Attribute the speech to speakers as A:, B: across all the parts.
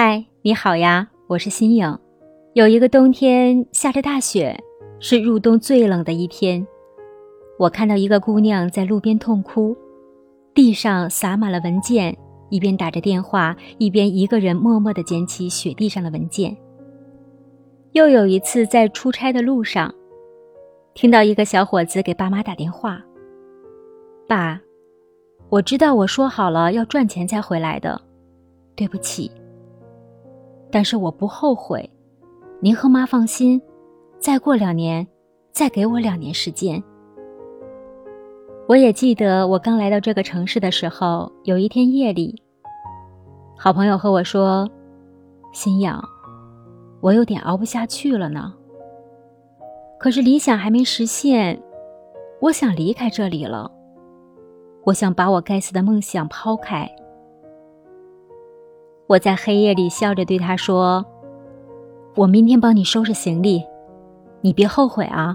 A: 嗨，你好呀，我是新颖。有一个冬天下着大雪，是入冬最冷的一天。我看到一个姑娘在路边痛哭，地上洒满了文件，一边打着电话，一边一个人默默地捡起雪地上的文件。又有一次在出差的路上，听到一个小伙子给爸妈打电话：“爸，我知道我说好了要赚钱才回来的，对不起。”但是我不后悔，您和妈放心，再过两年，再给我两年时间。我也记得我刚来到这个城市的时候，有一天夜里，好朋友和我说：“心痒，我有点熬不下去了呢。可是理想还没实现，我想离开这里了，我想把我该死的梦想抛开。”我在黑夜里笑着对他说：“我明天帮你收拾行李，你别后悔啊。”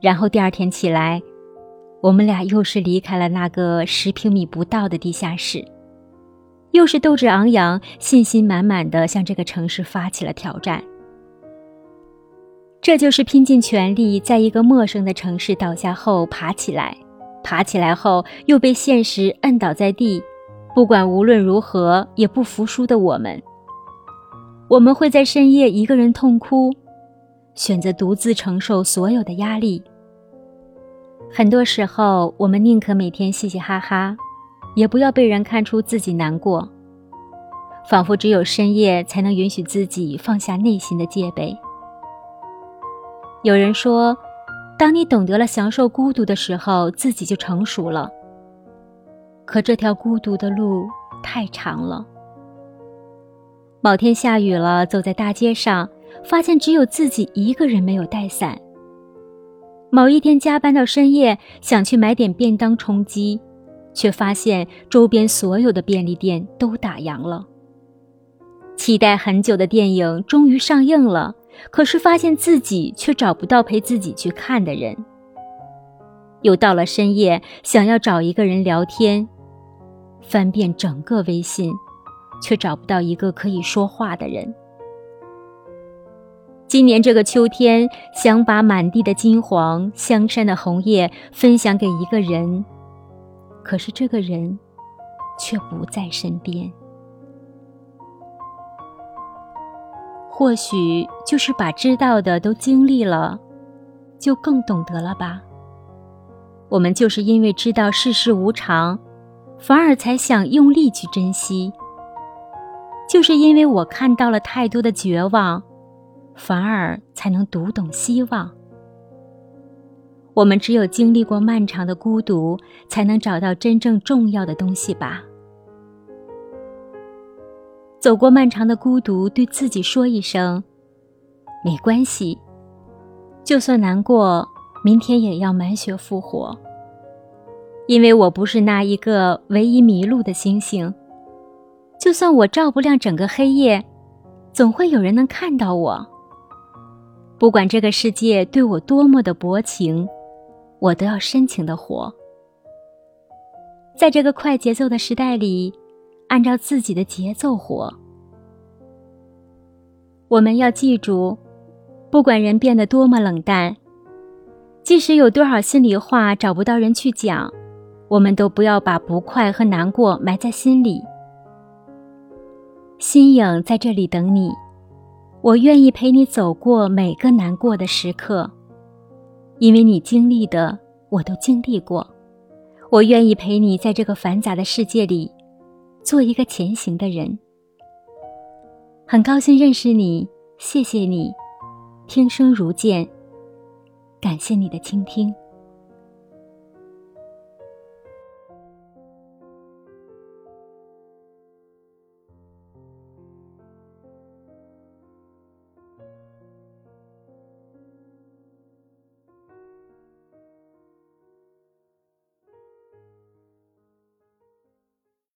A: 然后第二天起来，我们俩又是离开了那个十平米不到的地下室，又是斗志昂扬、信心满满的向这个城市发起了挑战。这就是拼尽全力，在一个陌生的城市倒下后爬起来，爬起来后又被现实摁倒在地。不管无论如何也不服输的我们，我们会在深夜一个人痛哭，选择独自承受所有的压力。很多时候，我们宁可每天嘻嘻哈哈，也不要被人看出自己难过，仿佛只有深夜才能允许自己放下内心的戒备。有人说，当你懂得了享受孤独的时候，自己就成熟了。可这条孤独的路太长了。某天下雨了，走在大街上，发现只有自己一个人没有带伞。某一天加班到深夜，想去买点便当充饥，却发现周边所有的便利店都打烊了。期待很久的电影终于上映了，可是发现自己却找不到陪自己去看的人。又到了深夜，想要找一个人聊天。翻遍整个微信，却找不到一个可以说话的人。今年这个秋天，想把满地的金黄、香山的红叶分享给一个人，可是这个人却不在身边。或许就是把知道的都经历了，就更懂得了吧。我们就是因为知道世事无常。反而才想用力去珍惜，就是因为我看到了太多的绝望，反而才能读懂希望。我们只有经历过漫长的孤独，才能找到真正重要的东西吧。走过漫长的孤独，对自己说一声：没关系，就算难过，明天也要满血复活。因为我不是那一个唯一迷路的星星，就算我照不亮整个黑夜，总会有人能看到我。不管这个世界对我多么的薄情，我都要深情的活。在这个快节奏的时代里，按照自己的节奏活。我们要记住，不管人变得多么冷淡，即使有多少心里话找不到人去讲。我们都不要把不快和难过埋在心里。心影在这里等你，我愿意陪你走过每个难过的时刻，因为你经历的我都经历过。我愿意陪你在这个繁杂的世界里，做一个前行的人。很高兴认识你，谢谢你，听声如见，感谢你的倾听。